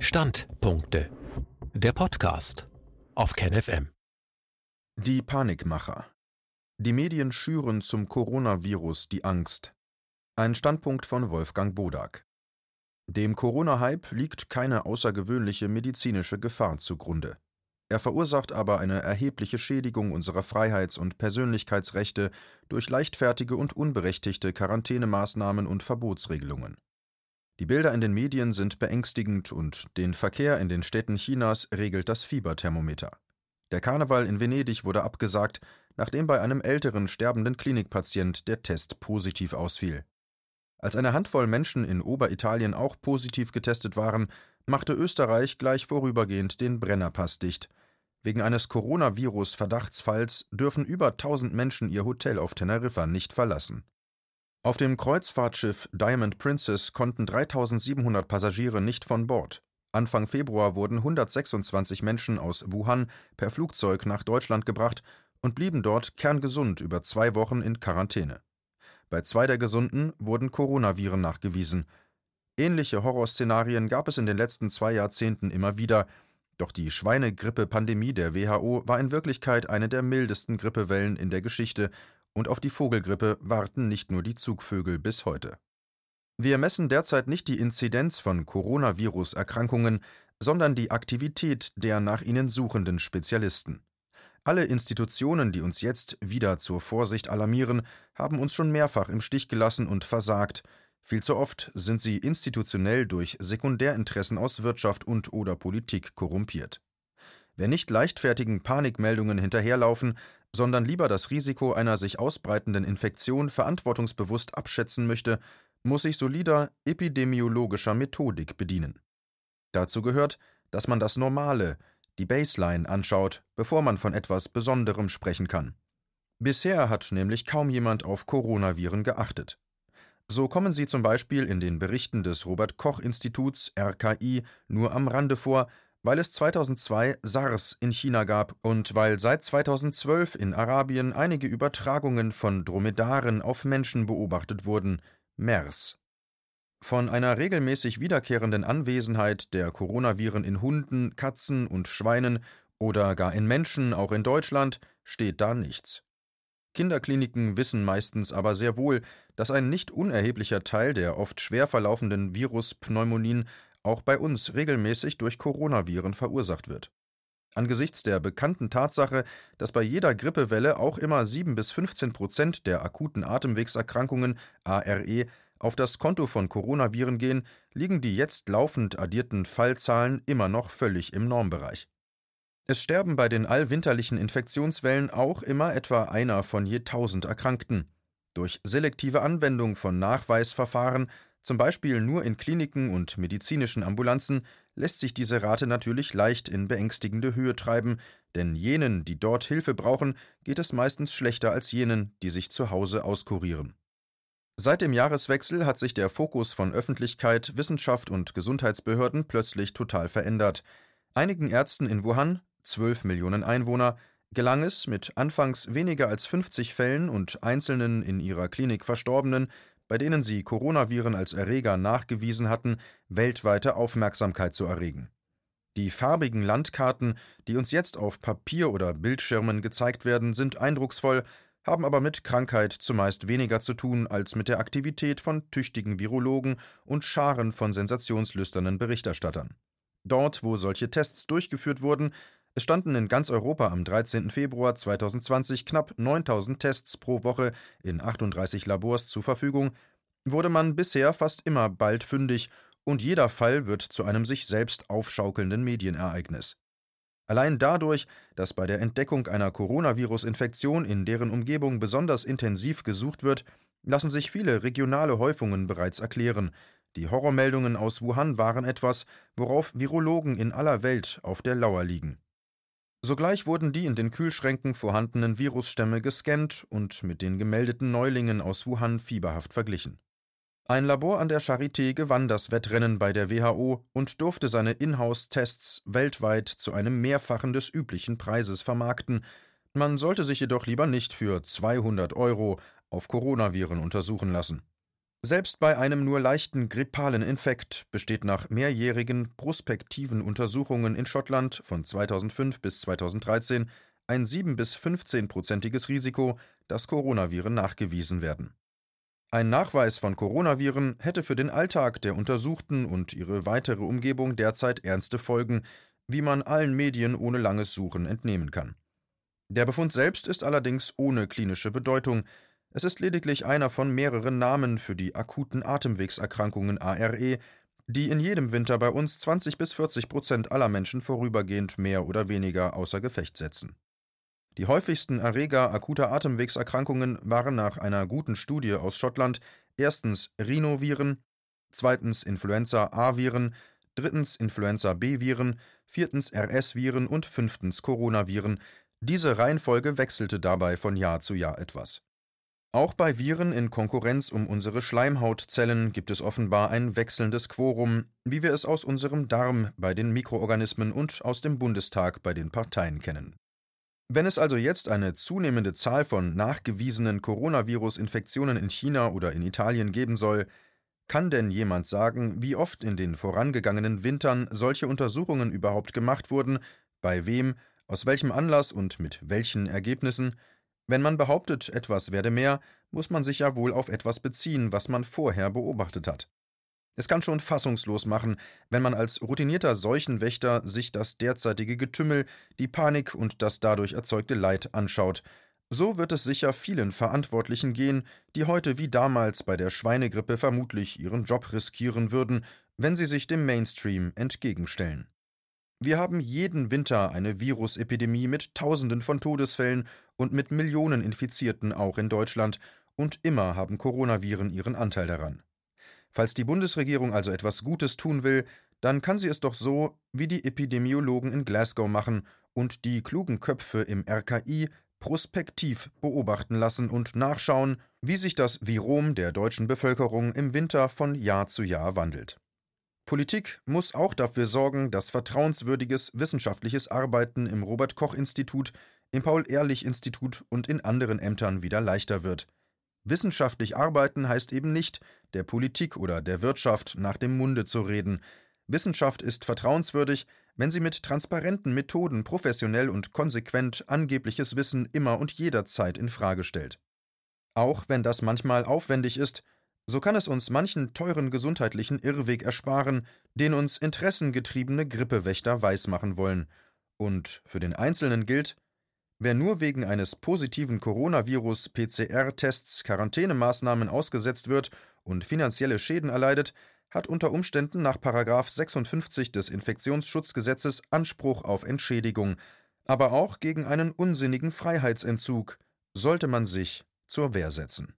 Standpunkte. Der Podcast auf KenFM. Die Panikmacher. Die Medien schüren zum Coronavirus die Angst. Ein Standpunkt von Wolfgang Bodak. Dem Corona-Hype liegt keine außergewöhnliche medizinische Gefahr zugrunde. Er verursacht aber eine erhebliche Schädigung unserer Freiheits- und Persönlichkeitsrechte durch leichtfertige und unberechtigte Quarantänemaßnahmen und Verbotsregelungen. Die Bilder in den Medien sind beängstigend und den Verkehr in den Städten Chinas regelt das Fieberthermometer. Der Karneval in Venedig wurde abgesagt, nachdem bei einem älteren sterbenden Klinikpatient der Test positiv ausfiel. Als eine Handvoll Menschen in Oberitalien auch positiv getestet waren, machte Österreich gleich vorübergehend den Brennerpass dicht. Wegen eines Coronavirus-Verdachtsfalls dürfen über 1000 Menschen ihr Hotel auf Teneriffa nicht verlassen. Auf dem Kreuzfahrtschiff Diamond Princess konnten 3700 Passagiere nicht von Bord. Anfang Februar wurden 126 Menschen aus Wuhan per Flugzeug nach Deutschland gebracht und blieben dort kerngesund über zwei Wochen in Quarantäne. Bei zwei der Gesunden wurden Coronaviren nachgewiesen. Ähnliche Horrorszenarien gab es in den letzten zwei Jahrzehnten immer wieder, doch die Schweinegrippe-Pandemie der WHO war in Wirklichkeit eine der mildesten Grippewellen in der Geschichte, und auf die Vogelgrippe warten nicht nur die Zugvögel bis heute. Wir messen derzeit nicht die Inzidenz von Coronavirus-Erkrankungen, sondern die Aktivität der nach ihnen suchenden Spezialisten. Alle Institutionen, die uns jetzt wieder zur Vorsicht alarmieren, haben uns schon mehrfach im Stich gelassen und versagt. Viel zu oft sind sie institutionell durch Sekundärinteressen aus Wirtschaft und oder Politik korrumpiert. Wer nicht leichtfertigen Panikmeldungen hinterherlaufen, sondern lieber das Risiko einer sich ausbreitenden Infektion verantwortungsbewusst abschätzen möchte, muss sich solider epidemiologischer Methodik bedienen. Dazu gehört, dass man das Normale, die Baseline anschaut, bevor man von etwas Besonderem sprechen kann. Bisher hat nämlich kaum jemand auf Coronaviren geachtet. So kommen sie zum Beispiel in den Berichten des Robert Koch Instituts RKI nur am Rande vor, weil es 2002 SARS in China gab und weil seit 2012 in Arabien einige Übertragungen von Dromedaren auf Menschen beobachtet wurden, MERS. Von einer regelmäßig wiederkehrenden Anwesenheit der Coronaviren in Hunden, Katzen und Schweinen oder gar in Menschen, auch in Deutschland, steht da nichts. Kinderkliniken wissen meistens aber sehr wohl, dass ein nicht unerheblicher Teil der oft schwer verlaufenden Viruspneumonien auch bei uns regelmäßig durch Coronaviren verursacht wird. Angesichts der bekannten Tatsache, dass bei jeder Grippewelle auch immer 7 bis 15 Prozent der akuten Atemwegserkrankungen ARE auf das Konto von Coronaviren gehen, liegen die jetzt laufend addierten Fallzahlen immer noch völlig im Normbereich. Es sterben bei den allwinterlichen Infektionswellen auch immer etwa einer von je tausend Erkrankten. Durch selektive Anwendung von Nachweisverfahren, zum Beispiel nur in Kliniken und medizinischen Ambulanzen, lässt sich diese Rate natürlich leicht in beängstigende Höhe treiben, denn jenen, die dort Hilfe brauchen, geht es meistens schlechter als jenen, die sich zu Hause auskurieren. Seit dem Jahreswechsel hat sich der Fokus von Öffentlichkeit, Wissenschaft und Gesundheitsbehörden plötzlich total verändert. Einigen Ärzten in Wuhan, 12 Millionen Einwohner, gelang es, mit anfangs weniger als 50 Fällen und einzelnen in ihrer Klinik Verstorbenen, bei denen sie Coronaviren als Erreger nachgewiesen hatten, weltweite Aufmerksamkeit zu erregen. Die farbigen Landkarten, die uns jetzt auf Papier oder Bildschirmen gezeigt werden, sind eindrucksvoll, haben aber mit Krankheit zumeist weniger zu tun als mit der Aktivität von tüchtigen Virologen und Scharen von sensationslüsternen Berichterstattern. Dort, wo solche Tests durchgeführt wurden, es standen in ganz Europa am 13. Februar 2020 knapp 9000 Tests pro Woche in 38 Labors zur Verfügung, wurde man bisher fast immer bald fündig und jeder Fall wird zu einem sich selbst aufschaukelnden Medienereignis. Allein dadurch, dass bei der Entdeckung einer Coronavirus-Infektion in deren Umgebung besonders intensiv gesucht wird, lassen sich viele regionale Häufungen bereits erklären. Die Horrormeldungen aus Wuhan waren etwas, worauf Virologen in aller Welt auf der Lauer liegen. Sogleich wurden die in den Kühlschränken vorhandenen Virusstämme gescannt und mit den gemeldeten Neulingen aus Wuhan fieberhaft verglichen. Ein Labor an der Charité gewann das Wettrennen bei der WHO und durfte seine Inhouse-Tests weltweit zu einem Mehrfachen des üblichen Preises vermarkten. Man sollte sich jedoch lieber nicht für 200 Euro auf Coronaviren untersuchen lassen. Selbst bei einem nur leichten grippalen Infekt besteht nach mehrjährigen prospektiven Untersuchungen in Schottland von 2005 bis 2013 ein 7 bis 15-prozentiges Risiko, dass Coronaviren nachgewiesen werden. Ein Nachweis von Coronaviren hätte für den Alltag der Untersuchten und ihre weitere Umgebung derzeit ernste Folgen, wie man allen Medien ohne langes Suchen entnehmen kann. Der Befund selbst ist allerdings ohne klinische Bedeutung, es ist lediglich einer von mehreren Namen für die akuten Atemwegserkrankungen ARE, die in jedem Winter bei uns 20 bis 40 Prozent aller Menschen vorübergehend mehr oder weniger außer Gefecht setzen. Die häufigsten Erreger akuter Atemwegserkrankungen waren nach einer guten Studie aus Schottland erstens Rhinoviren, zweitens Influenza-A-Viren, drittens Influenza-B-Viren, viertens RS-Viren und fünftens Coronaviren. Diese Reihenfolge wechselte dabei von Jahr zu Jahr etwas. Auch bei Viren in Konkurrenz um unsere Schleimhautzellen gibt es offenbar ein wechselndes Quorum, wie wir es aus unserem Darm bei den Mikroorganismen und aus dem Bundestag bei den Parteien kennen. Wenn es also jetzt eine zunehmende Zahl von nachgewiesenen Coronavirus-Infektionen in China oder in Italien geben soll, kann denn jemand sagen, wie oft in den vorangegangenen Wintern solche Untersuchungen überhaupt gemacht wurden, bei wem, aus welchem Anlass und mit welchen Ergebnissen? Wenn man behauptet, etwas werde mehr, muss man sich ja wohl auf etwas beziehen, was man vorher beobachtet hat. Es kann schon fassungslos machen, wenn man als routinierter Seuchenwächter sich das derzeitige Getümmel, die Panik und das dadurch erzeugte Leid anschaut. So wird es sicher vielen Verantwortlichen gehen, die heute wie damals bei der Schweinegrippe vermutlich ihren Job riskieren würden, wenn sie sich dem Mainstream entgegenstellen. Wir haben jeden Winter eine Virusepidemie mit Tausenden von Todesfällen und mit Millionen Infizierten auch in Deutschland, und immer haben Coronaviren ihren Anteil daran. Falls die Bundesregierung also etwas Gutes tun will, dann kann sie es doch so, wie die Epidemiologen in Glasgow machen und die klugen Köpfe im RKI prospektiv beobachten lassen und nachschauen, wie sich das Virom der deutschen Bevölkerung im Winter von Jahr zu Jahr wandelt. Politik muss auch dafür sorgen, dass vertrauenswürdiges wissenschaftliches Arbeiten im Robert Koch Institut, im Paul Ehrlich Institut und in anderen Ämtern wieder leichter wird. Wissenschaftlich arbeiten heißt eben nicht, der Politik oder der Wirtschaft nach dem Munde zu reden. Wissenschaft ist vertrauenswürdig, wenn sie mit transparenten Methoden professionell und konsequent angebliches Wissen immer und jederzeit in Frage stellt. Auch wenn das manchmal aufwendig ist, so kann es uns manchen teuren gesundheitlichen Irrweg ersparen, den uns interessengetriebene Grippewächter weismachen wollen. Und für den Einzelnen gilt, wer nur wegen eines positiven Coronavirus-PCR-Tests Quarantänemaßnahmen ausgesetzt wird und finanzielle Schäden erleidet, hat unter Umständen nach 56 des Infektionsschutzgesetzes Anspruch auf Entschädigung, aber auch gegen einen unsinnigen Freiheitsentzug sollte man sich zur Wehr setzen.